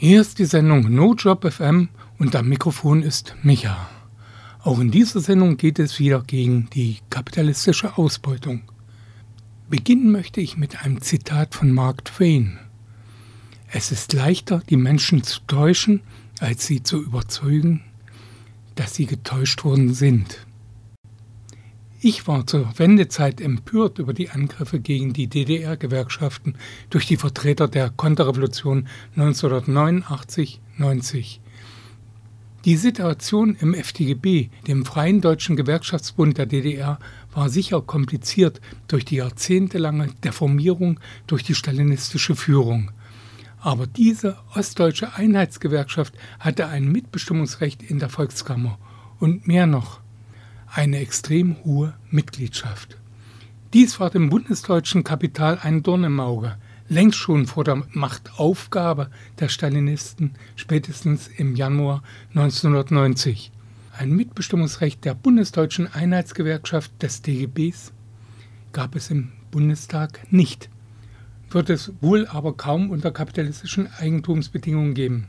Hier ist die Sendung No Job FM und am Mikrofon ist Micha. Auch in dieser Sendung geht es wieder gegen die kapitalistische Ausbeutung. Beginnen möchte ich mit einem Zitat von Mark Twain. Es ist leichter, die Menschen zu täuschen, als sie zu überzeugen, dass sie getäuscht worden sind. Ich war zur Wendezeit empört über die Angriffe gegen die DDR-Gewerkschaften durch die Vertreter der Konterrevolution 1989-90. Die Situation im FDGB, dem Freien Deutschen Gewerkschaftsbund der DDR, war sicher kompliziert durch die jahrzehntelange Deformierung durch die stalinistische Führung. Aber diese ostdeutsche Einheitsgewerkschaft hatte ein Mitbestimmungsrecht in der Volkskammer und mehr noch eine extrem hohe Mitgliedschaft. Dies war dem bundesdeutschen Kapital ein Dorn im Auge, längst schon vor der Machtaufgabe der Stalinisten, spätestens im Januar 1990. Ein Mitbestimmungsrecht der bundesdeutschen Einheitsgewerkschaft des DGBs gab es im Bundestag nicht, wird es wohl aber kaum unter kapitalistischen Eigentumsbedingungen geben.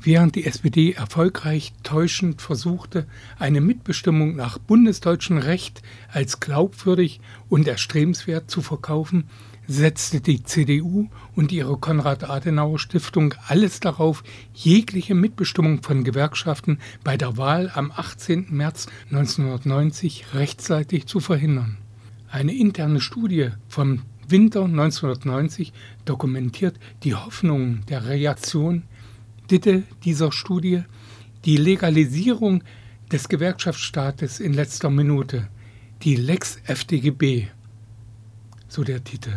Während die SPD erfolgreich täuschend versuchte, eine Mitbestimmung nach bundesdeutschem Recht als glaubwürdig und erstrebenswert zu verkaufen, setzte die CDU und ihre Konrad-Adenauer-Stiftung alles darauf, jegliche Mitbestimmung von Gewerkschaften bei der Wahl am 18. März 1990 rechtzeitig zu verhindern. Eine interne Studie vom Winter 1990 dokumentiert die Hoffnungen der Reaktion Titel dieser Studie Die Legalisierung des Gewerkschaftsstaates in letzter Minute, die Lex FDGB, so der Titel.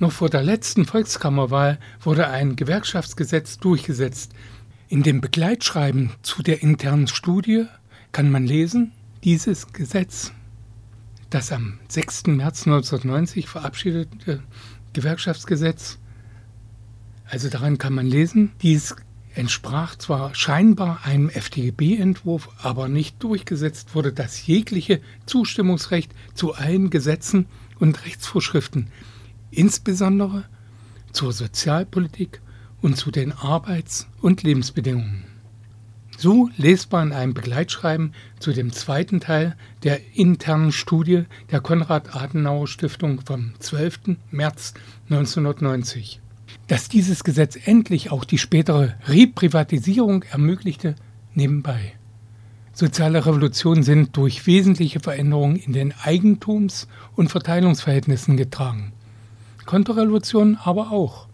Noch vor der letzten Volkskammerwahl wurde ein Gewerkschaftsgesetz durchgesetzt. In dem Begleitschreiben zu der internen Studie kann man lesen, dieses Gesetz, das am 6. März 1990 verabschiedete Gewerkschaftsgesetz, also daran kann man lesen, dieses entsprach zwar scheinbar einem FDGB-Entwurf, aber nicht durchgesetzt wurde das jegliche Zustimmungsrecht zu allen Gesetzen und Rechtsvorschriften, insbesondere zur Sozialpolitik und zu den Arbeits- und Lebensbedingungen. So lesbar in einem Begleitschreiben zu dem zweiten Teil der internen Studie der Konrad-Adenauer-Stiftung vom 12. März 1990. Dass dieses Gesetz endlich auch die spätere Reprivatisierung ermöglichte, nebenbei. Soziale Revolutionen sind durch wesentliche Veränderungen in den Eigentums- und Verteilungsverhältnissen getragen. Konterrevolutionen aber auch.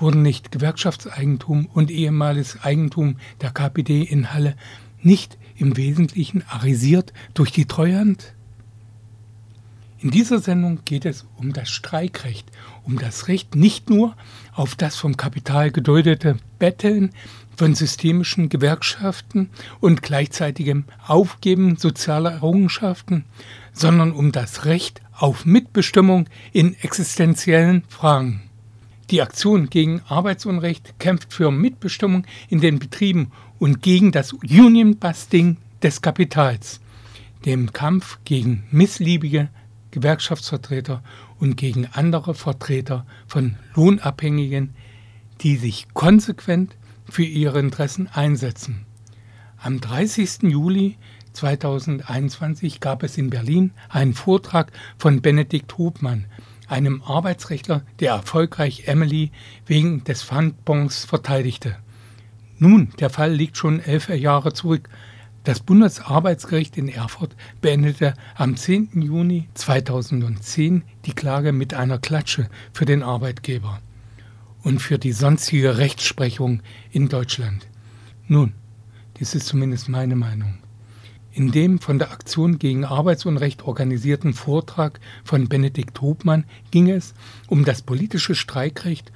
Wurden nicht Gewerkschaftseigentum und ehemaliges Eigentum der KPD in Halle nicht im Wesentlichen arisiert durch die Treuhand? In dieser Sendung geht es um das Streikrecht, um das Recht nicht nur auf das vom Kapital geduldete Betteln von systemischen Gewerkschaften und gleichzeitigem Aufgeben sozialer Errungenschaften, sondern um das Recht auf Mitbestimmung in existenziellen Fragen. Die Aktion gegen Arbeitsunrecht kämpft für Mitbestimmung in den Betrieben und gegen das Union-Busting des Kapitals, dem Kampf gegen missliebige Gewerkschaftsvertreter und gegen andere Vertreter von Lohnabhängigen, die sich konsequent für ihre Interessen einsetzen. Am 30. Juli 2021 gab es in Berlin einen Vortrag von Benedikt Hubmann, einem Arbeitsrechtler, der erfolgreich Emily wegen des Pfandbons verteidigte. Nun, der Fall liegt schon elf Jahre zurück, das Bundesarbeitsgericht in Erfurt beendete am 10. Juni 2010 die Klage mit einer Klatsche für den Arbeitgeber und für die sonstige Rechtsprechung in Deutschland. Nun, dies ist zumindest meine Meinung. In dem von der Aktion gegen Arbeitsunrecht organisierten Vortrag von Benedikt Hobmann ging es um das politische Streikrecht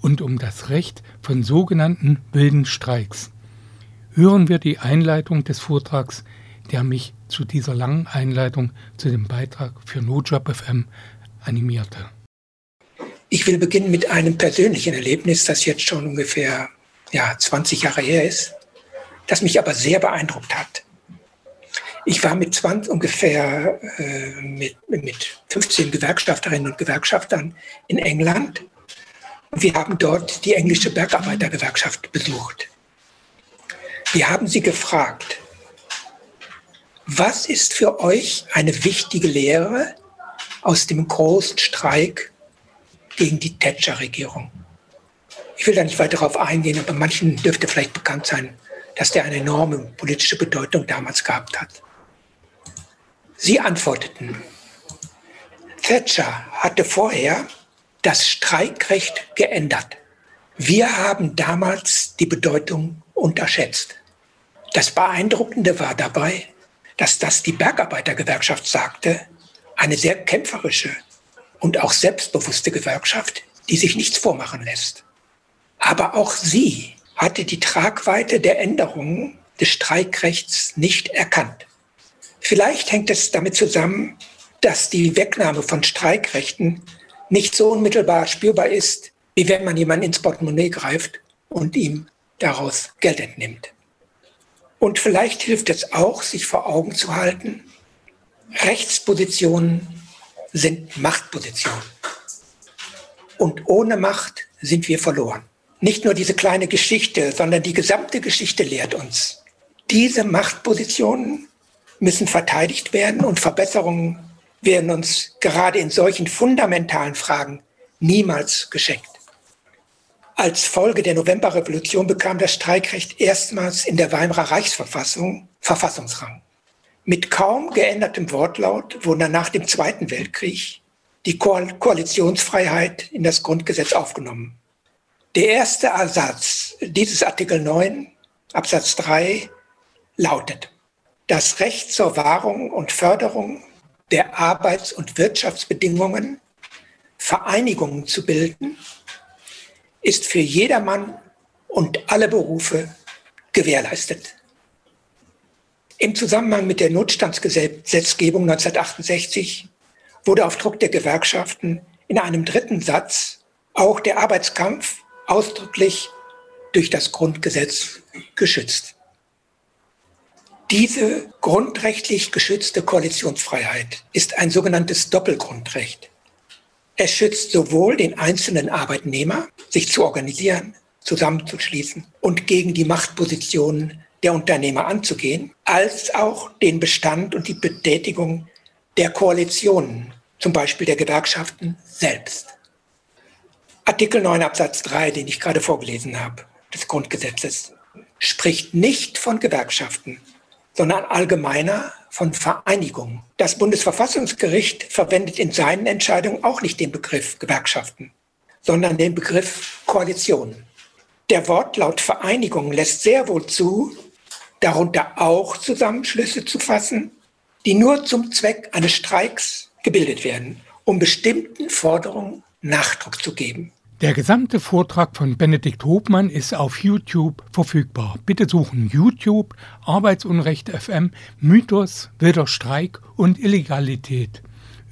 und um das Recht von sogenannten wilden Streiks hören wir die Einleitung des Vortrags, der mich zu dieser langen Einleitung zu dem Beitrag für NoJob FM animierte. Ich will beginnen mit einem persönlichen Erlebnis, das jetzt schon ungefähr ja, 20 Jahre her ist, das mich aber sehr beeindruckt hat. Ich war mit 20 ungefähr äh, mit, mit 15 Gewerkschafterinnen und Gewerkschaftern in England Und wir haben dort die englische Bergarbeitergewerkschaft besucht. Wir haben sie gefragt, was ist für euch eine wichtige Lehre aus dem großen Streik gegen die Thatcher-Regierung? Ich will da nicht weiter darauf eingehen, aber manchen dürfte vielleicht bekannt sein, dass der eine enorme politische Bedeutung damals gehabt hat. Sie antworteten, Thatcher hatte vorher das Streikrecht geändert. Wir haben damals die Bedeutung unterschätzt. Das Beeindruckende war dabei, dass das die Bergarbeitergewerkschaft sagte, eine sehr kämpferische und auch selbstbewusste Gewerkschaft, die sich nichts vormachen lässt. Aber auch sie hatte die Tragweite der Änderungen des Streikrechts nicht erkannt. Vielleicht hängt es damit zusammen, dass die Wegnahme von Streikrechten nicht so unmittelbar spürbar ist, wie wenn man jemanden ins Portemonnaie greift und ihm daraus Geld entnimmt. Und vielleicht hilft es auch, sich vor Augen zu halten, Rechtspositionen sind Machtpositionen. Und ohne Macht sind wir verloren. Nicht nur diese kleine Geschichte, sondern die gesamte Geschichte lehrt uns, diese Machtpositionen müssen verteidigt werden und Verbesserungen werden uns gerade in solchen fundamentalen Fragen niemals geschenkt. Als Folge der Novemberrevolution bekam das Streikrecht erstmals in der Weimarer Reichsverfassung Verfassungsrang. Mit kaum geändertem Wortlaut wurde nach dem Zweiten Weltkrieg die Koalitionsfreiheit in das Grundgesetz aufgenommen. Der erste Ersatz dieses Artikel 9 Absatz 3 lautet, das Recht zur Wahrung und Förderung der Arbeits- und Wirtschaftsbedingungen Vereinigungen zu bilden ist für jedermann und alle Berufe gewährleistet. Im Zusammenhang mit der Notstandsgesetzgebung 1968 wurde auf Druck der Gewerkschaften in einem dritten Satz auch der Arbeitskampf ausdrücklich durch das Grundgesetz geschützt. Diese grundrechtlich geschützte Koalitionsfreiheit ist ein sogenanntes Doppelgrundrecht. Es schützt sowohl den einzelnen Arbeitnehmer, sich zu organisieren, zusammenzuschließen und gegen die Machtpositionen der Unternehmer anzugehen, als auch den Bestand und die Betätigung der Koalitionen, zum Beispiel der Gewerkschaften selbst. Artikel 9 Absatz 3, den ich gerade vorgelesen habe, des Grundgesetzes, spricht nicht von Gewerkschaften, sondern allgemeiner von Vereinigung. Das Bundesverfassungsgericht verwendet in seinen Entscheidungen auch nicht den Begriff Gewerkschaften, sondern den Begriff Koalition. Der Wortlaut Vereinigung lässt sehr wohl zu, darunter auch Zusammenschlüsse zu fassen, die nur zum Zweck eines Streiks gebildet werden, um bestimmten Forderungen Nachdruck zu geben. Der gesamte Vortrag von Benedikt Hobmann ist auf YouTube verfügbar. Bitte suchen YouTube Arbeitsunrecht FM Mythos, wilder Streik und Illegalität.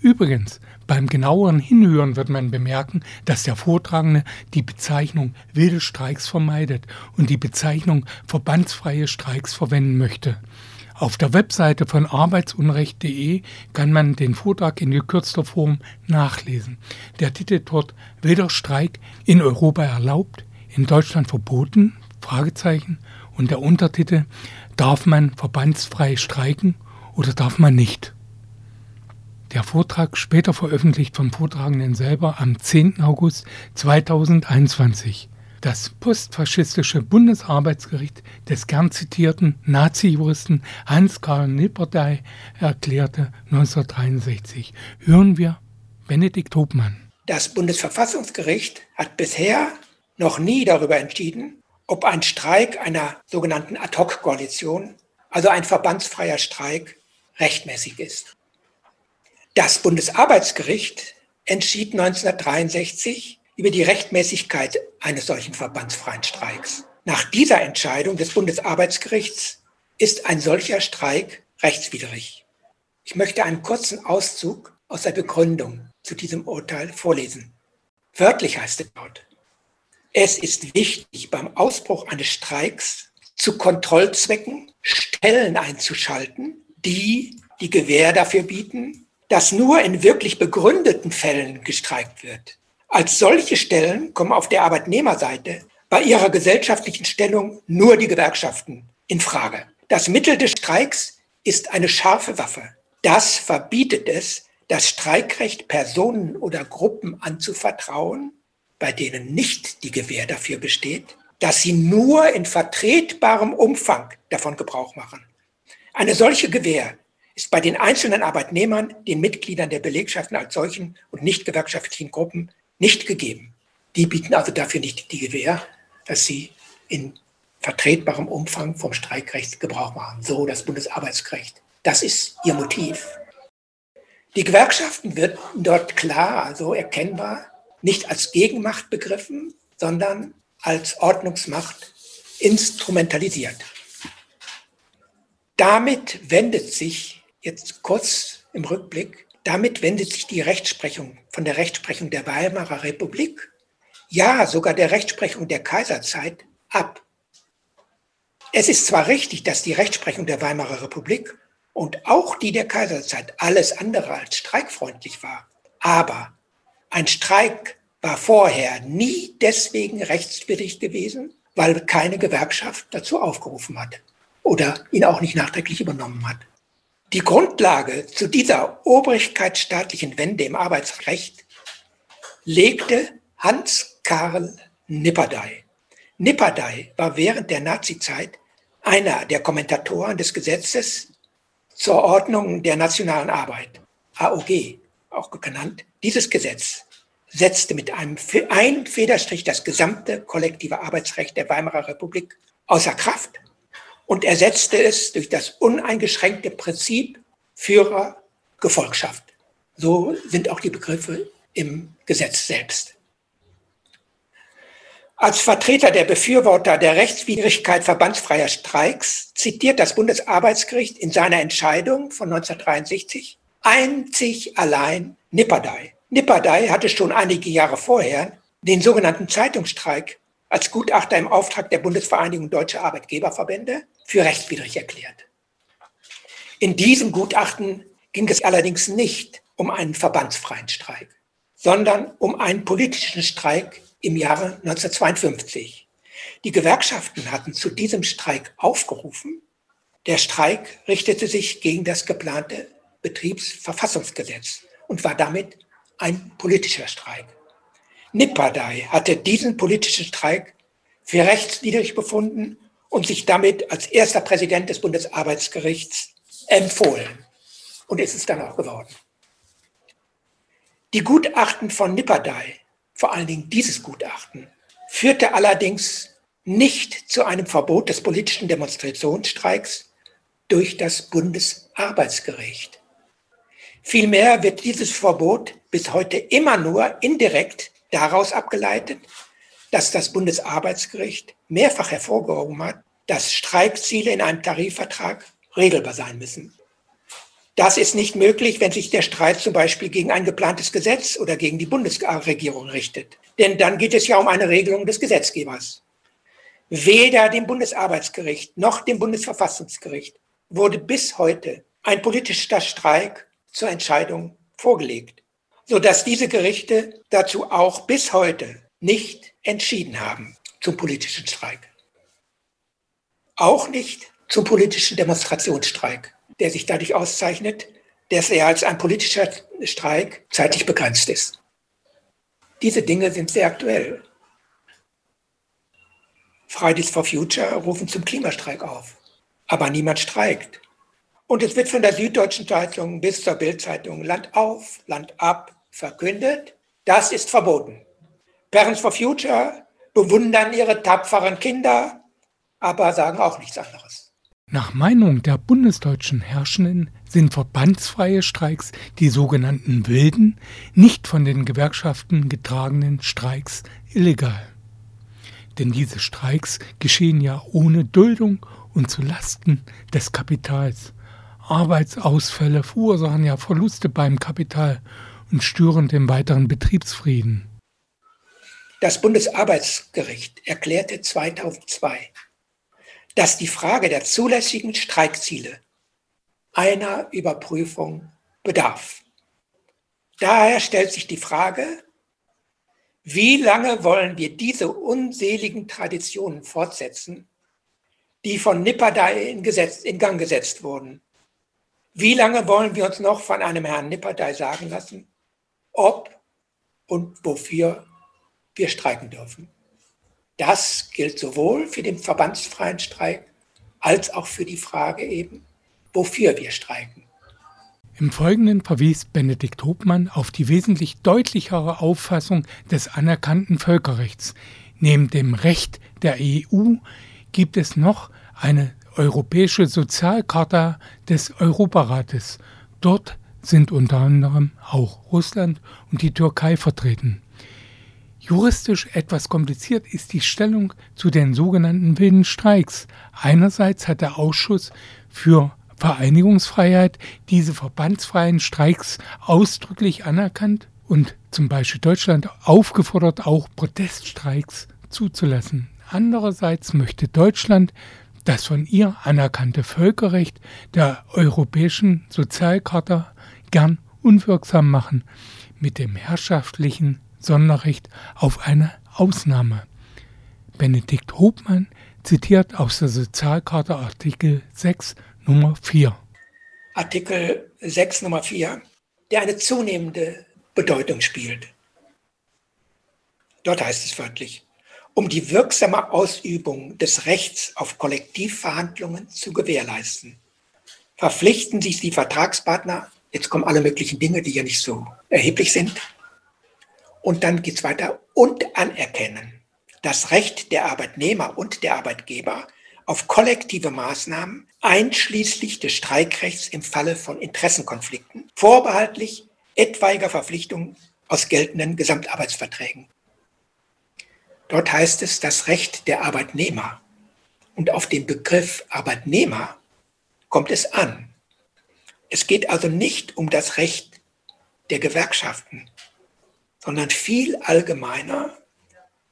Übrigens, beim genaueren Hinhören wird man bemerken, dass der Vortragende die Bezeichnung wilde Streiks vermeidet und die Bezeichnung verbandsfreie Streiks verwenden möchte. Auf der Webseite von arbeitsunrecht.de kann man den Vortrag in gekürzter Form nachlesen. Der Titel dort Weder Streik in Europa erlaubt, in Deutschland verboten? Fragezeichen. Und der Untertitel Darf man verbandsfrei streiken oder darf man nicht? Der Vortrag später veröffentlicht vom Vortragenden selber am 10. August 2021 das postfaschistische Bundesarbeitsgericht des gern zitierten Nazi-Juristen Hans-Karl Nipperdey erklärte 1963. Hören wir Benedikt Hobmann. Das Bundesverfassungsgericht hat bisher noch nie darüber entschieden, ob ein Streik einer sogenannten Ad-hoc-Koalition, also ein verbandsfreier Streik, rechtmäßig ist. Das Bundesarbeitsgericht entschied 1963, über die Rechtmäßigkeit eines solchen verbandsfreien Streiks. Nach dieser Entscheidung des Bundesarbeitsgerichts ist ein solcher Streik rechtswidrig. Ich möchte einen kurzen Auszug aus der Begründung zu diesem Urteil vorlesen. Wörtlich heißt es dort, es ist wichtig, beim Ausbruch eines Streiks zu Kontrollzwecken Stellen einzuschalten, die die Gewähr dafür bieten, dass nur in wirklich begründeten Fällen gestreikt wird Als solche Stellen kommen auf der Arbeitnehmerseite bei ihrer gesellschaftlichen Stellung nur die Gewerkschaften in Frage. Das Mittel des Streiks ist eine scharfe Waffe. Das verbietet es, das Streikrecht Personen oder Gruppen anzuvertrauen, bei denen nicht die Gewähr dafür besteht, dass sie nur in vertretbarem Umfang davon Gebrauch machen. Eine solche Gewähr ist bei den einzelnen Arbeitnehmern, den Mitgliedern der Belegschaften als solchen und nicht gewerkschaftlichen Gruppen nicht gegeben. Die bieten also dafür nicht die Gewähr, dass sie in vertretbarem Umfang vom Streikrecht Gebrauch machen. So das Bundesarbeitsrecht. Das ist ihr Motiv. Die Gewerkschaften wird dort klar, also erkennbar, nicht als Gegenmacht begriffen, sondern als Ordnungsmacht instrumentalisiert. Damit wendet sich, jetzt kurz im Rückblick, damit wendet sich die Rechtsprechung von der Rechtsprechung der Weimarer Republik, ja sogar der Rechtsprechung der Kaiserzeit ab. Es ist zwar richtig, dass die Rechtsprechung der Weimarer Republik und auch die der Kaiserzeit alles andere als streikfreundlich war, aber ein Streik war vorher nie deswegen rechtswidrig gewesen, weil keine Gewerkschaft dazu aufgerufen hat oder ihn auch nicht nachträglich übernommen hat. Die Grundlage zu dieser obrigkeitsstaatlichen Wende im Arbeitsrecht legte Hans Karl Nipperdey. Nipperdey war während der Nazizeit einer der Kommentatoren des Gesetzes zur Ordnung der nationalen Arbeit, AOG, auch genannt. Dieses Gesetz setzte mit einem, einem Federstrich das gesamte kollektive Arbeitsrecht der Weimarer Republik außer Kraft und ersetzte es durch das uneingeschränkte Prinzip Führer Gefolgschaft. So sind auch die Begriffe im Gesetz selbst. Als Vertreter der Befürworter der Rechtswidrigkeit verbandsfreier Streiks zitiert das Bundesarbeitsgericht in seiner Entscheidung von 1963 einzig allein Nipperdey. Nipperdey hatte schon einige Jahre vorher den sogenannten Zeitungsstreik als Gutachter im Auftrag der Bundesvereinigung Deutscher Arbeitgeberverbände für rechtswidrig erklärt. In diesem Gutachten ging es allerdings nicht um einen verbandsfreien Streik, sondern um einen politischen Streik im Jahre 1952. Die Gewerkschaften hatten zu diesem Streik aufgerufen. Der Streik richtete sich gegen das geplante Betriebsverfassungsgesetz und war damit ein politischer Streik. Nipperdey hatte diesen politischen Streik für rechtswidrig befunden und sich damit als erster Präsident des Bundesarbeitsgerichts empfohlen. Und ist es dann auch geworden. Die Gutachten von Nipperdey, vor allen Dingen dieses Gutachten, führte allerdings nicht zu einem Verbot des politischen Demonstrationsstreiks durch das Bundesarbeitsgericht. Vielmehr wird dieses Verbot bis heute immer nur indirekt daraus abgeleitet, dass das Bundesarbeitsgericht mehrfach hervorgehoben hat, dass Streikziele in einem Tarifvertrag regelbar sein müssen. Das ist nicht möglich, wenn sich der Streit zum Beispiel gegen ein geplantes Gesetz oder gegen die Bundesregierung richtet. Denn dann geht es ja um eine Regelung des Gesetzgebers. Weder dem Bundesarbeitsgericht noch dem Bundesverfassungsgericht wurde bis heute ein politischer Streik zur Entscheidung vorgelegt, sodass diese Gerichte dazu auch bis heute nicht entschieden haben zum politischen Streik. Auch nicht zum politischen Demonstrationsstreik, der sich dadurch auszeichnet, dass er als ein politischer Streik zeitlich begrenzt ist. Diese Dinge sind sehr aktuell. Fridays for Future rufen zum Klimastreik auf, aber niemand streikt. Und es wird von der Süddeutschen Zeitung bis zur Bildzeitung Land auf, Land ab verkündet, das ist verboten. Parents for Future bewundern ihre tapferen Kinder, aber sagen auch nichts anderes. Nach Meinung der bundesdeutschen Herrschenden sind verbandsfreie Streiks, die sogenannten wilden, nicht von den Gewerkschaften getragenen Streiks illegal. Denn diese Streiks geschehen ja ohne Duldung und zu Lasten des Kapitals. Arbeitsausfälle verursachen ja Verluste beim Kapital und stören den weiteren Betriebsfrieden. Das Bundesarbeitsgericht erklärte 2002, dass die Frage der zulässigen Streikziele einer Überprüfung bedarf. Daher stellt sich die Frage, Wie lange wollen wir diese unseligen Traditionen fortsetzen, die von Nipperdey in, Gesetz, in Gang gesetzt wurden? Wie lange wollen wir uns noch von einem Herrn Nipperdey sagen lassen, ob und wofür wir streiken dürfen? Das gilt sowohl für den verbandsfreien Streik als auch für die Frage eben, wofür wir streiken. Im Folgenden verwies Benedikt Hobmann auf die wesentlich deutlichere Auffassung des anerkannten Völkerrechts. Neben dem Recht der EU gibt es noch eine europäische Sozialcharta des Europarates. Dort sind unter anderem auch Russland und die Türkei vertreten. Juristisch etwas kompliziert ist die Stellung zu den sogenannten wilden Streiks. Einerseits hat der Ausschuss für Vereinigungsfreiheit diese verbandsfreien Streiks ausdrücklich anerkannt und zum Beispiel Deutschland aufgefordert, auch Proteststreiks zuzulassen. Andererseits möchte Deutschland das von ihr anerkannte Völkerrecht der Europäischen Sozialcharta gern unwirksam machen mit dem herrschaftlichen Sonderrecht auf eine Ausnahme. Benedikt Hobmann zitiert aus der Sozialkarte Artikel 6 Nummer 4. Artikel 6 Nummer 4, der eine zunehmende Bedeutung spielt. Dort heißt es wörtlich, um die wirksame Ausübung des Rechts auf Kollektivverhandlungen zu gewährleisten, verpflichten sich die Vertragspartner, jetzt kommen alle möglichen Dinge, die ja nicht so erheblich sind, und dann geht es weiter, und anerkennen das Recht der Arbeitnehmer und der Arbeitgeber auf kollektive Maßnahmen einschließlich des Streikrechts im Falle von Interessenkonflikten, vorbehaltlich etwaiger Verpflichtungen aus geltenden Gesamtarbeitsverträgen. Dort heißt es das Recht der Arbeitnehmer. Und auf den Begriff Arbeitnehmer kommt es an. Es geht also nicht um das Recht der Gewerkschaften, sondern viel allgemeiner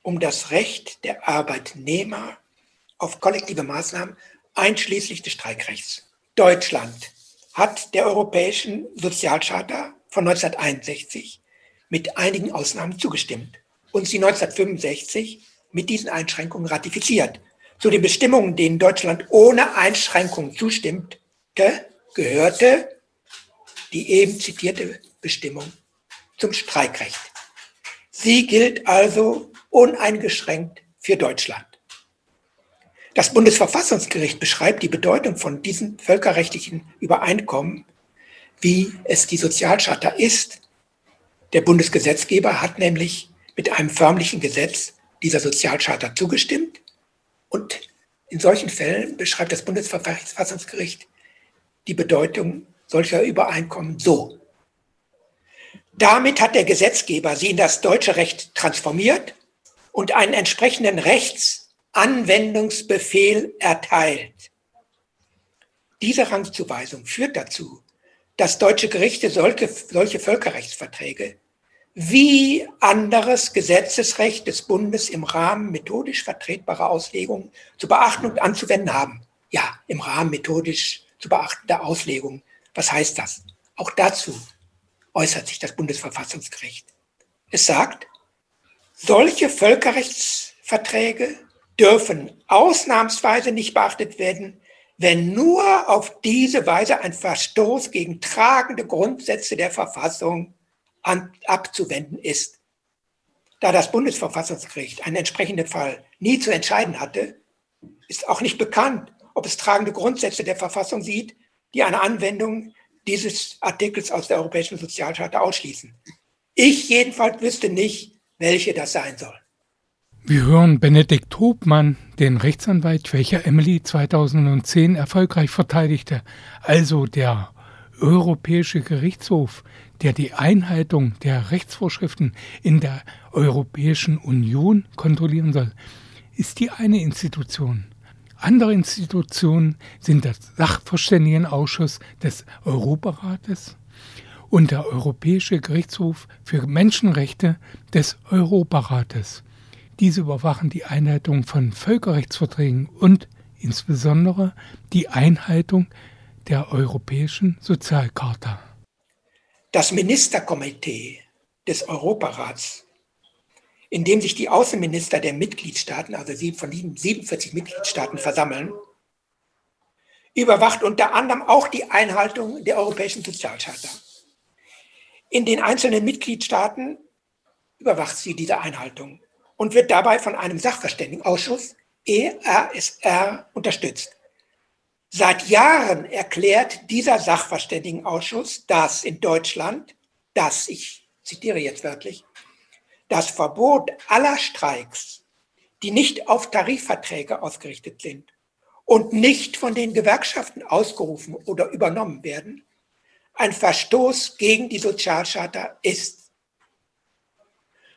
um das Recht der Arbeitnehmer auf kollektive Maßnahmen einschließlich des Streikrechts. Deutschland hat der Europäischen Sozialcharta von 1961 mit einigen Ausnahmen zugestimmt und sie 1965 mit diesen Einschränkungen ratifiziert. Zu den Bestimmungen, denen Deutschland ohne Einschränkungen zustimmte, gehörte die eben zitierte Bestimmung zum Streikrecht. Sie gilt also uneingeschränkt für Deutschland. Das Bundesverfassungsgericht beschreibt die Bedeutung von diesen völkerrechtlichen Übereinkommen, wie es die Sozialcharta ist. Der Bundesgesetzgeber hat nämlich mit einem förmlichen Gesetz dieser Sozialcharta zugestimmt. Und in solchen Fällen beschreibt das Bundesverfassungsgericht die Bedeutung solcher Übereinkommen so. Damit hat der Gesetzgeber sie in das deutsche Recht transformiert und einen entsprechenden Rechts- Anwendungsbefehl erteilt. Diese Rangzuweisung führt dazu, dass deutsche Gerichte solche, solche Völkerrechtsverträge wie anderes Gesetzesrecht des Bundes im Rahmen methodisch vertretbarer Auslegungen zu beachten und anzuwenden haben. Ja, im Rahmen methodisch zu beachtender Auslegung. Was heißt das? Auch dazu äußert sich das Bundesverfassungsgericht. Es sagt, solche Völkerrechtsverträge dürfen ausnahmsweise nicht beachtet werden, wenn nur auf diese Weise ein Verstoß gegen tragende Grundsätze der Verfassung an, abzuwenden ist. Da das Bundesverfassungsgericht einen entsprechenden Fall nie zu entscheiden hatte, ist auch nicht bekannt, ob es tragende Grundsätze der Verfassung sieht, die eine Anwendung dieses Artikels aus der Europäischen Sozialcharta ausschließen. Ich jedenfalls wüsste nicht, welche das sein soll. Wir hören Benedikt Hobmann, den Rechtsanwalt, welcher Emily 2010 erfolgreich verteidigte, also der Europäische Gerichtshof, der die Einhaltung der Rechtsvorschriften in der Europäischen Union kontrollieren soll, ist die eine Institution. Andere Institutionen sind der Sachverständigenausschuss des Europarates und der Europäische Gerichtshof für Menschenrechte des Europarates. Diese überwachen die Einhaltung von Völkerrechtsverträgen und insbesondere die Einhaltung der Europäischen Sozialcharta. Das Ministerkomitee des Europarats in dem sich die Außenminister der Mitgliedstaaten, also von 47 Mitgliedstaaten versammeln, überwacht unter anderem auch die Einhaltung der Europäischen Sozialcharta. In den einzelnen Mitgliedstaaten überwacht sie diese Einhaltung und wird dabei von einem Sachverständigenausschuss ERSR unterstützt. Seit Jahren erklärt dieser Sachverständigenausschuss, dass in Deutschland, dass, ich zitiere jetzt wörtlich, das Verbot aller Streiks, die nicht auf Tarifverträge ausgerichtet sind und nicht von den Gewerkschaften ausgerufen oder übernommen werden, ein Verstoß gegen die Sozialcharta ist.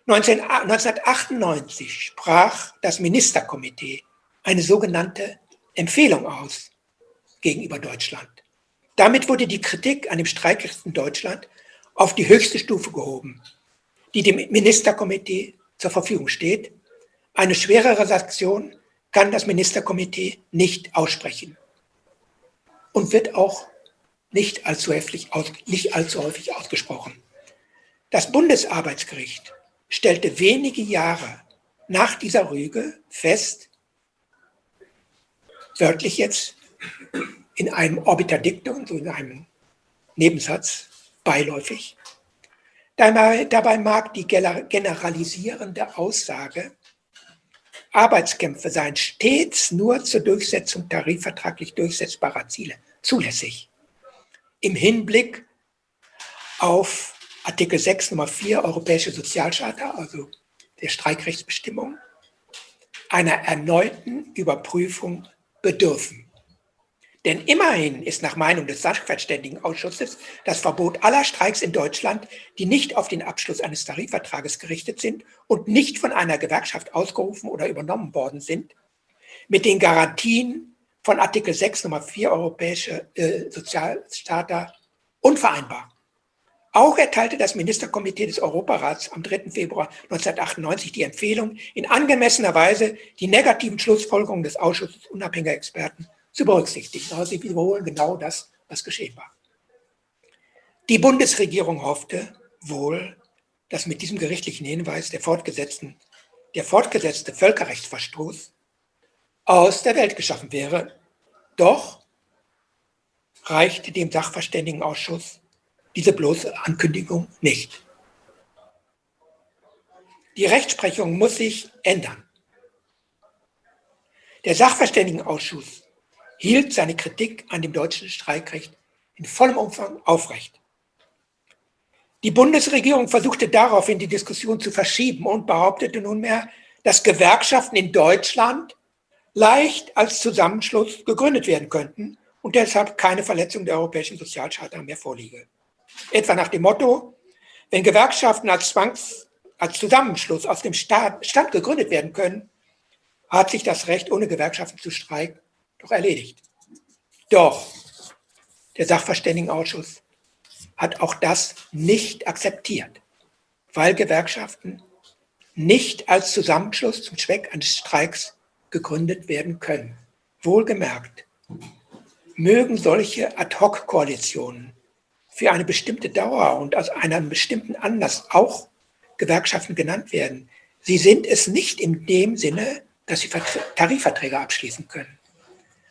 1998 sprach das Ministerkomitee eine sogenannte Empfehlung aus gegenüber Deutschland. Damit wurde die Kritik an dem Streikrecht in Deutschland auf die höchste Stufe gehoben, die dem Ministerkomitee zur Verfügung steht. Eine schwerere Sanktion kann das Ministerkomitee nicht aussprechen und wird auch nicht allzu, heftig, nicht allzu häufig ausgesprochen. Das Bundesarbeitsgericht stellte wenige Jahre nach dieser Rüge fest, wörtlich jetzt, in einem Orbiterdiktum, so in einem Nebensatz, beiläufig. Dabei, mag die generalisierende Aussage, Arbeitskämpfe seien stets nur zur Durchsetzung tarifvertraglich durchsetzbarer Ziele zulässig. Im Hinblick auf Artikel 6 Nummer 4 Europäische Sozialcharta, also der Streikrechtsbestimmung, einer erneuten Überprüfung bedürfen. Denn immerhin ist nach Meinung des Sachverständigenausschusses das Verbot aller Streiks in Deutschland, die nicht auf den Abschluss eines Tarifvertrages gerichtet sind und nicht von einer Gewerkschaft ausgerufen oder übernommen worden sind, mit den Garantien von Artikel 6 Nummer 4 Europäische äh, Sozialcharta unvereinbar. Auch erteilte das Ministerkomitee des Europarats am 3. Februar 1998 die Empfehlung, in angemessener Weise die negativen Schlussfolgerungen des Ausschusses unabhängiger Experten zu berücksichtigen. Also sie wiederholen genau das, was geschehen war. Die Bundesregierung hoffte wohl, dass mit diesem gerichtlichen Hinweis der, fortgesetzten, der fortgesetzte Völkerrechtsverstoß aus der Welt geschaffen wäre. Doch reichte dem Sachverständigenausschuss diese bloße Ankündigung nicht. Die Rechtsprechung muss sich ändern. Der Sachverständigenausschuss hielt seine Kritik an dem deutschen Streikrecht in vollem Umfang aufrecht. Die Bundesregierung versuchte daraufhin die Diskussion zu verschieben und behauptete nunmehr, dass Gewerkschaften in Deutschland leicht als Zusammenschluss gegründet werden könnten und deshalb keine Verletzung der europäischen Sozialcharta mehr vorliege. Etwa nach dem Motto, wenn Gewerkschaften als Zwangs, als Zusammenschluss aus dem Staat, Stand gegründet werden können, hat sich das Recht, ohne Gewerkschaften zu streiken, doch erledigt. Doch der Sachverständigenausschuss hat auch das nicht akzeptiert, weil Gewerkschaften nicht als Zusammenschluss zum Zweck eines Streiks gegründet werden können. Wohlgemerkt, mögen solche Ad-hoc-Koalitionen für eine bestimmte Dauer und aus einem bestimmten Anlass auch Gewerkschaften genannt werden. Sie sind es nicht in dem Sinne, dass sie Tarifverträge abschließen können.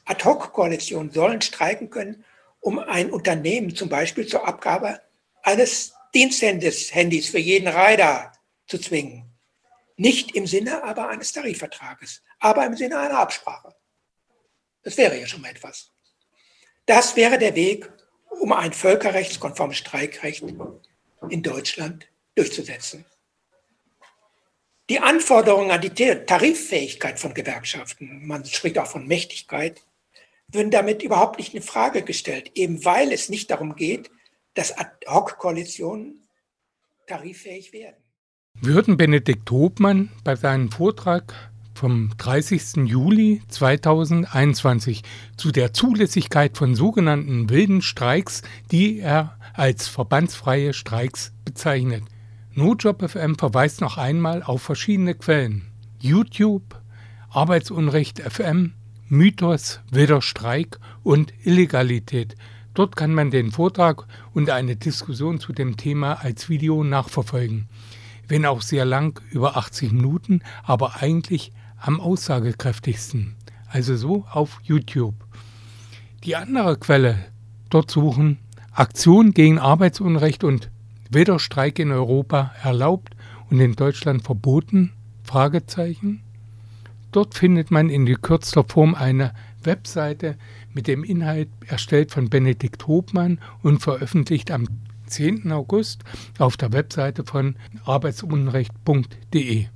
Ad-hoc-Koalitionen sollen streiken können, um ein Unternehmen zum Beispiel zur Abgabe eines Diensthandys für jeden Reiter zu zwingen. Nicht im Sinne aber eines Tarifvertrages, aber im Sinne einer Absprache. Das wäre ja schon mal etwas. Das wäre der Weg, um ein völkerrechtskonformes Streikrecht in Deutschland durchzusetzen. Die Anforderungen an die Tariffähigkeit von Gewerkschaften, man spricht auch von Mächtigkeit, würden damit überhaupt nicht in Frage gestellt, eben weil es nicht darum geht, dass Ad-hoc-Koalitionen tariffähig werden. Würden Benedikt Hobmann bei seinem Vortrag vom 30. Juli 2021 zu der Zulässigkeit von sogenannten wilden Streiks, die er als verbandsfreie Streiks bezeichnet. Notjob FM verweist noch einmal auf verschiedene Quellen. YouTube, Arbeitsunrecht FM, Mythos, wilder Streik und Illegalität. Dort kann man den Vortrag und eine Diskussion zu dem Thema als Video nachverfolgen. wenn auch sehr lang, über 80 Minuten, aber eigentlich am aussagekräftigsten. Also so auf YouTube. Die andere Quelle dort suchen Aktion gegen Arbeitsunrecht und weder Streik in Europa erlaubt und in Deutschland verboten? Fragezeichen. Dort findet man in gekürzter Form eine Webseite mit dem Inhalt erstellt von Benedikt Hobmann und veröffentlicht am 10. August auf der Webseite von arbeitsunrecht.de.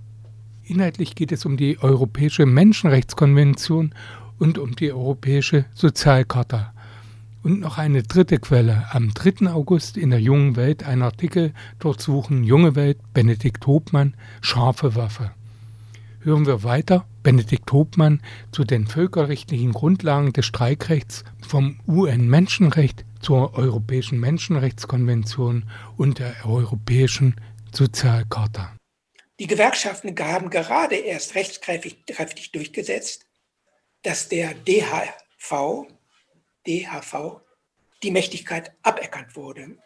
Inhaltlich geht es um die Europäische Menschenrechtskonvention und um die Europäische Sozialcharta. Und noch eine dritte Quelle. Am 3. August in der Jungen Welt ein Artikel, dort suchen Junge Welt, Benedikt Hobmann, scharfe Waffe. Hören wir weiter Benedikt Hobmann zu den völkerrechtlichen Grundlagen des Streikrechts vom UN-Menschenrecht zur Europäischen Menschenrechtskonvention und der Europäischen Sozialcharta. Die Gewerkschaften haben gerade erst rechtskräftig durchgesetzt, dass der DHV, DHV die Mächtigkeit aberkannt wurde.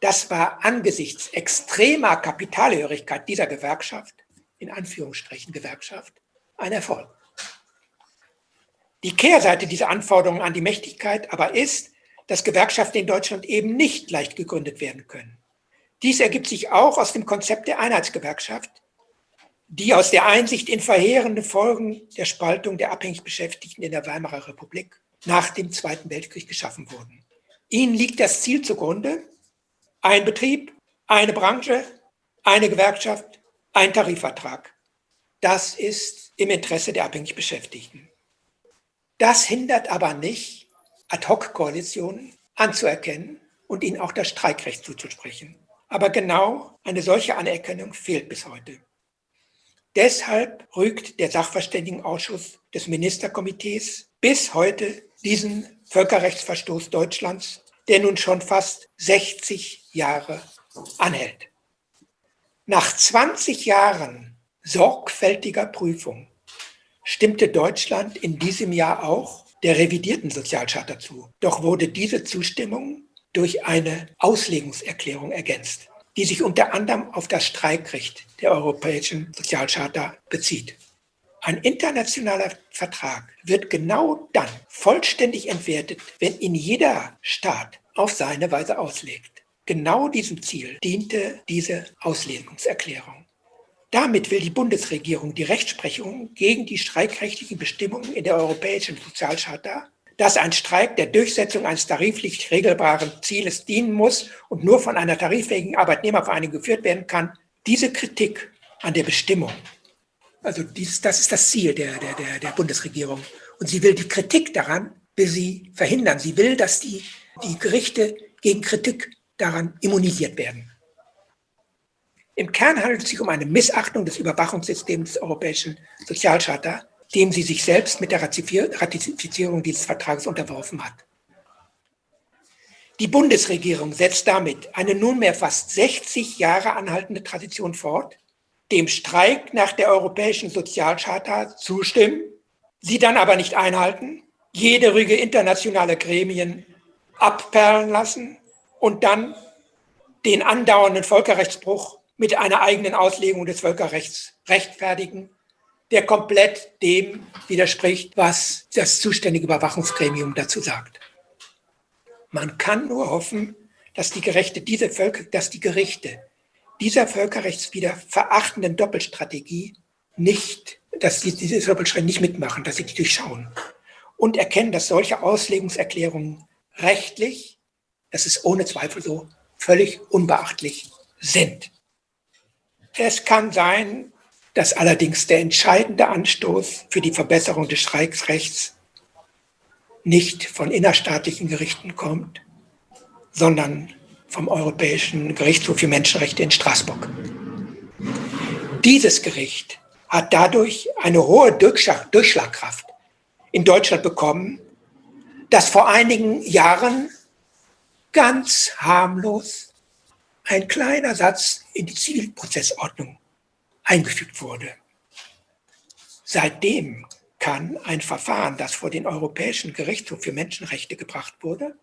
Das war angesichts extremer Kapitalhörigkeit dieser Gewerkschaft, in Anführungsstrichen Gewerkschaft, ein Erfolg. Die Kehrseite dieser Anforderungen an die Mächtigkeit aber ist, dass Gewerkschaften in Deutschland eben nicht leicht gegründet werden können. Dies ergibt sich auch aus dem Konzept der Einheitsgewerkschaft, die aus der Einsicht in verheerende Folgen der Spaltung der abhängig Beschäftigten in der Weimarer Republik nach dem Zweiten Weltkrieg geschaffen wurden. Ihnen liegt das Ziel zugrunde, ein Betrieb, eine Branche, eine Gewerkschaft, ein Tarifvertrag. Das ist im Interesse der abhängig Beschäftigten. Das hindert aber nicht, Ad-hoc-Koalitionen anzuerkennen und ihnen auch das Streikrecht zuzusprechen. Aber genau eine solche Anerkennung fehlt bis heute. Deshalb rügt der Sachverständigenausschuss des Ministerkomitees bis heute diesen Völkerrechtsverstoß Deutschlands, der nun schon fast 60 Jahre anhält. Nach 20 Jahren sorgfältiger Prüfung stimmte Deutschland in diesem Jahr auch der revidierten Sozialcharta zu. Doch wurde diese Zustimmung durch eine Auslegungserklärung ergänzt, die sich unter anderem auf das Streikrecht der Europäischen Sozialcharta bezieht. Ein internationaler Vertrag wird genau dann vollständig entwertet, wenn ihn jeder Staat auf seine Weise auslegt. Genau diesem Ziel diente diese Auslegungserklärung. Damit will die Bundesregierung die Rechtsprechung gegen die streikrechtlichen Bestimmungen in der Europäischen Sozialcharta dass ein Streik der Durchsetzung eines tariflich regelbaren Zieles dienen muss und nur von einer tariffähigen Arbeitnehmervereinigung geführt werden kann. Diese Kritik an der Bestimmung, also dies, das ist das Ziel der, der, der, der Bundesregierung. Und sie will die Kritik daran, will sie verhindern. Sie will, dass die, die Gerichte gegen Kritik daran immunisiert werden. Im Kern handelt es sich um eine Missachtung des Überwachungssystems des Europäischen Sozialcharta, dem sie sich selbst mit der Ratifizierung dieses Vertrages unterworfen hat. Die Bundesregierung setzt damit eine nunmehr fast 60 Jahre anhaltende Tradition fort, dem Streik nach der Europäischen Sozialcharta zustimmen, sie dann aber nicht einhalten, jede Rüge internationale Gremien abperlen lassen und dann den andauernden Völkerrechtsbruch mit einer eigenen Auslegung des Völkerrechts rechtfertigen der komplett dem widerspricht, was das zuständige Überwachungsgremium dazu sagt. Man kann nur hoffen, dass die, Gerechte diese Völker, dass die Gerichte dieser völkerrechtswider verachtenden Doppelstrategie nicht, dass sie diese Doppelstrategie nicht mitmachen, dass sie die durchschauen und erkennen, dass solche Auslegungserklärungen rechtlich, das ist ohne Zweifel so, völlig unbeachtlich sind. Es kann sein, dass allerdings der entscheidende Anstoß für die Verbesserung des Streiksrechts nicht von innerstaatlichen Gerichten kommt, sondern vom Europäischen Gerichtshof für Menschenrechte in Straßburg. Dieses Gericht hat dadurch eine hohe Durchschlagkraft in Deutschland bekommen, dass vor einigen Jahren ganz harmlos ein kleiner Satz in die Zivilprozessordnung eingefügt wurde. Seitdem kann ein Verfahren, das vor den Europäischen Gerichtshof für Menschenrechte gebracht wurde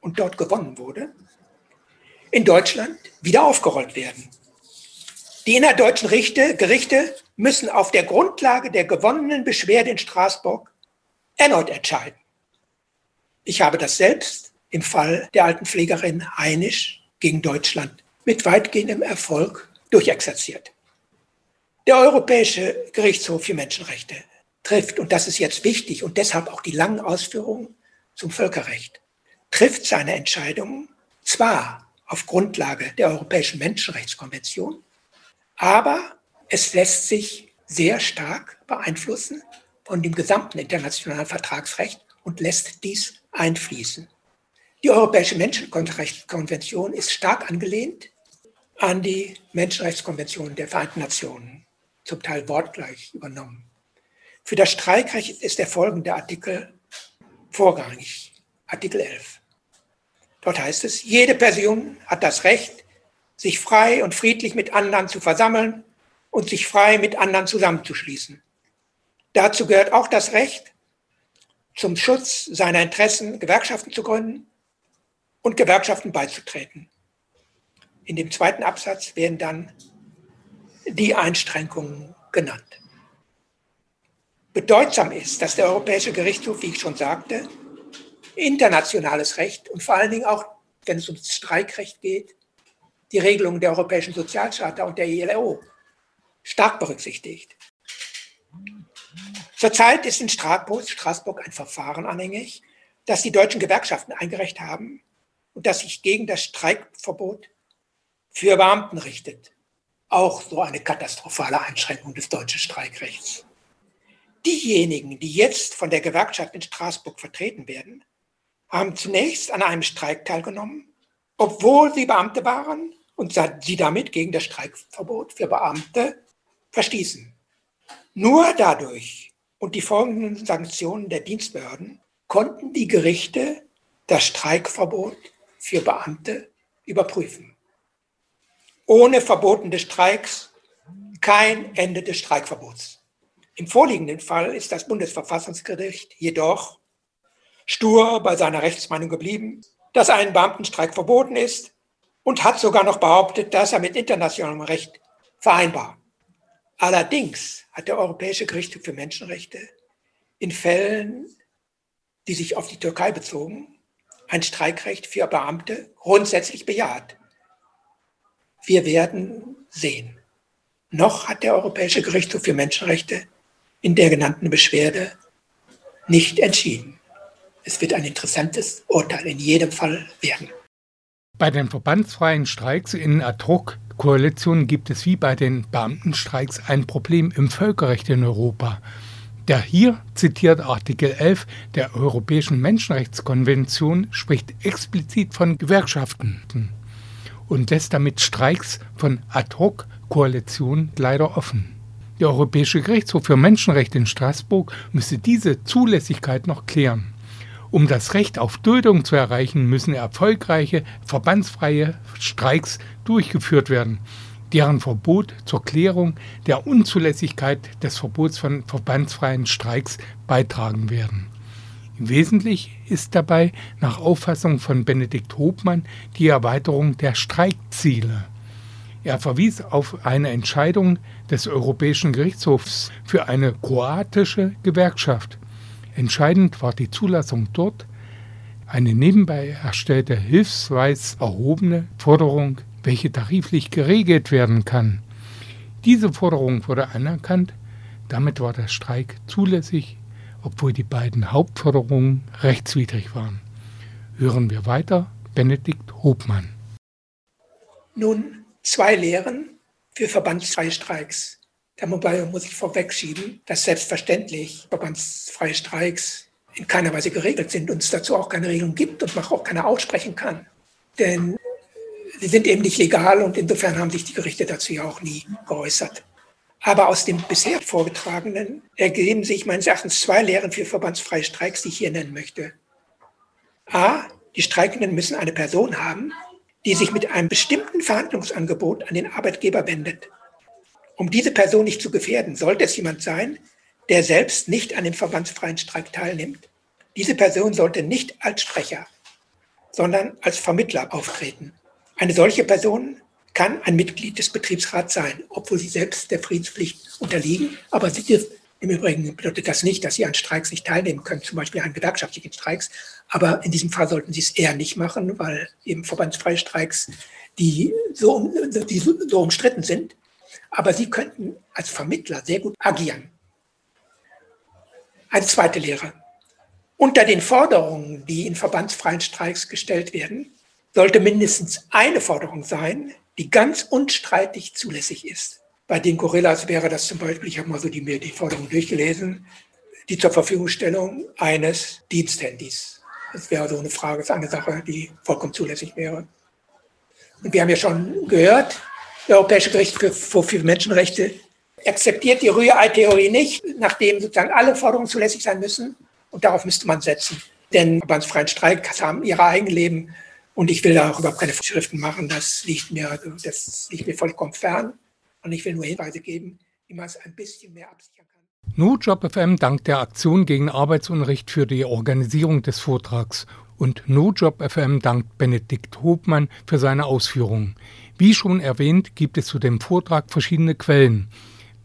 und dort gewonnen wurde, in Deutschland wieder aufgerollt werden. Die innerdeutschen Richte, Gerichte müssen auf der Grundlage der gewonnenen Beschwerde in Straßburg erneut entscheiden. Ich habe das selbst im Fall der Altenpflegerin Heinisch gegen Deutschland mit weitgehendem Erfolg durchexerziert. Der Europäische Gerichtshof für Menschenrechte trifft, und das ist jetzt wichtig und deshalb auch die langen Ausführungen zum Völkerrecht, trifft seine Entscheidungen zwar auf Grundlage der Europäischen Menschenrechtskonvention, aber es lässt sich sehr stark beeinflussen von dem gesamten internationalen Vertragsrecht und lässt dies einfließen. Die Europäische Menschenrechtskonvention ist stark angelehnt an die Menschenrechtskonvention der Vereinten Nationen, zum Teil wortgleich übernommen. Für das Streikrecht ist der folgende Artikel vorrangig, Artikel 11. Dort heißt es, jede Person hat das Recht, sich frei und friedlich mit anderen zu versammeln und sich frei mit anderen zusammenzuschließen. Dazu gehört auch das Recht, zum Schutz seiner Interessen Gewerkschaften zu gründen und Gewerkschaften beizutreten. In dem zweiten Absatz werden dann die Einschränkungen genannt. Bedeutsam ist, dass der Europäische Gerichtshof, wie ich schon sagte, internationales Recht und vor allen Dingen auch, wenn es ums Streikrecht geht, die Regelungen der Europäischen Sozialcharta und der ILO stark berücksichtigt. Zurzeit ist in Straßburg ein Verfahren anhängig, das die deutschen Gewerkschaften eingereicht haben und das sich gegen das Streikverbot für Beamten richtet. Auch so eine katastrophale Einschränkung des deutschen Streikrechts. Diejenigen, die jetzt von der Gewerkschaft in Straßburg vertreten werden, haben zunächst an einem Streik teilgenommen, obwohl sie Beamte waren und sie damit gegen das Streikverbot für Beamte verstießen. Nur dadurch und die folgenden Sanktionen der Dienstbehörden konnten die Gerichte das Streikverbot für Beamte überprüfen. Ohne Verboten des Streiks kein Ende des Streikverbots. Im vorliegenden Fall ist das Bundesverfassungsgericht jedoch stur bei seiner Rechtsmeinung geblieben, dass ein Beamtenstreik verboten ist und hat sogar noch behauptet, dass er mit internationalem Recht vereinbar. Allerdings hat der Europäische Gerichtshof für Menschenrechte in Fällen, die sich auf die Türkei bezogen, ein Streikrecht für Beamte grundsätzlich bejaht. Wir werden sehen. Noch hat der Europäische Gerichtshof für Menschenrechte in der genannten Beschwerde nicht entschieden. Es wird ein interessantes Urteil in jedem Fall werden. Bei den verbandsfreien Streiks in Ad-Hoc-Koalitionen gibt es wie bei den Beamtenstreiks ein Problem im Völkerrecht in Europa. Der hier zitierte Artikel 11 der Europäischen Menschenrechtskonvention spricht explizit von Gewerkschaften und lässt damit Streiks von Ad-Hoc-Koalitionen leider offen. Der Europäische Gerichtshof für Menschenrechte in Straßburg müsse diese Zulässigkeit noch klären. Um das Recht auf Duldung zu erreichen, müssen erfolgreiche verbandsfreie Streiks durchgeführt werden, deren Verbot zur Klärung der Unzulässigkeit des Verbots von verbandsfreien Streiks beitragen werden. Wesentlich ist dabei nach Auffassung von Benedikt Hobmann die Erweiterung der Streikziele. Er verwies auf eine Entscheidung des Europäischen Gerichtshofs für eine kroatische Gewerkschaft, Entscheidend war die Zulassung dort, eine nebenbei erstellte hilfsweis erhobene Forderung, welche tariflich geregelt werden kann. Diese Forderung wurde anerkannt, damit war der Streik zulässig, obwohl die beiden Hauptforderungen rechtswidrig waren. Hören wir weiter Benedikt Hobmann. Nun zwei Lehren für verbandsfreie Streiks. Dabei muss ich vorwegschieben, dass selbstverständlich verbandsfreie Streiks in keiner Weise geregelt sind und es dazu auch keine Regelung gibt und man auch keine aussprechen kann. Denn sie sind eben nicht legal und insofern haben sich die Gerichte dazu ja auch nie geäußert. Aber aus dem bisher vorgetragenen ergeben sich meines Erachtens zwei Lehren für verbandsfreie Streiks, die ich hier nennen möchte. A, die Streikenden müssen eine Person haben, die sich mit einem bestimmten Verhandlungsangebot an den Arbeitgeber wendet. Um diese Person nicht zu gefährden, sollte es jemand sein, der selbst nicht an dem verbandsfreien Streik teilnimmt. Diese Person sollte nicht als Sprecher, sondern als Vermittler auftreten. Eine solche Person kann ein Mitglied des Betriebsrats sein, obwohl sie selbst der Friedenspflicht unterliegen. Aber sie dürfen im Übrigen bedeutet das nicht, dass sie an Streiks nicht teilnehmen können, zum Beispiel an gewerkschaftlichen Streiks. Aber in diesem Fall sollten sie es eher nicht machen, weil eben verbandsfreie Streiks, die so, die so umstritten sind. Aber sie könnten als Vermittler sehr gut agieren. Eine zweite Lehre. Unter den Forderungen, die in verbandsfreien Streiks gestellt werden, sollte mindestens eine Forderung sein, die ganz unstreitig zulässig ist. Bei den Gorillas wäre das zum Beispiel, ich habe mal so die, mir die Forderung durchgelesen, die zur Verfügungstellung eines Diensthandys. Das wäre so eine Frage, das ist eine Sache, die vollkommen zulässig wäre. Und wir haben ja schon gehört, der Europäische Gerichtshof für Menschenrechte akzeptiert die Rührei-Theorie nicht, nachdem sozusagen alle Forderungen zulässig sein müssen. Und darauf müsste man setzen. Denn verbandsfreien Streiks haben ihre eigenen Leben. Und ich will da auch überhaupt keine Vorschriften machen. Das liegt mir, das liegt mir vollkommen fern. Und ich will nur Hinweise geben, wie man es ein bisschen mehr absichern kann. NoJob FM dankt der Aktion gegen Arbeitsunrecht für die Organisierung des Vortrags und NoJob FM dankt Benedikt Hobmann für seine Ausführungen. Wie schon erwähnt, gibt es zu dem Vortrag verschiedene Quellen.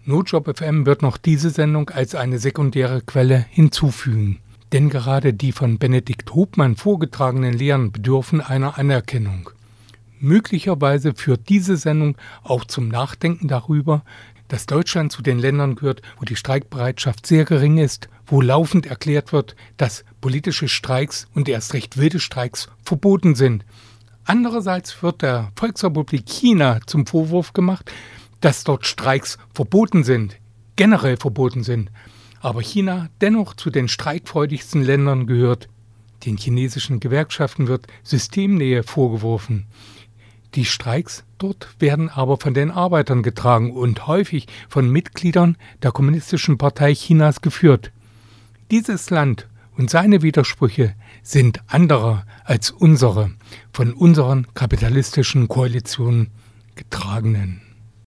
NoJob FM wird noch diese Sendung als eine sekundäre Quelle hinzufügen. Denn gerade die von Benedikt Hobmann vorgetragenen Lehren bedürfen einer Anerkennung. Möglicherweise führt diese Sendung auch zum Nachdenken darüber, dass Deutschland zu den Ländern gehört, wo die Streikbereitschaft sehr gering ist, wo laufend erklärt wird, dass politische Streiks und erst recht wilde Streiks verboten sind. Andererseits wird der Volksrepublik China zum Vorwurf gemacht, dass dort Streiks verboten sind, generell verboten sind. Aber China dennoch zu den streikfreudigsten Ländern gehört. Den chinesischen Gewerkschaften wird Systemnähe vorgeworfen. Die Streiks dort werden aber von den Arbeitern getragen und häufig von Mitgliedern der Kommunistischen Partei Chinas geführt. Dieses Land und seine Widersprüche sind anderer als unsere, von unseren kapitalistischen Koalitionen getragenen.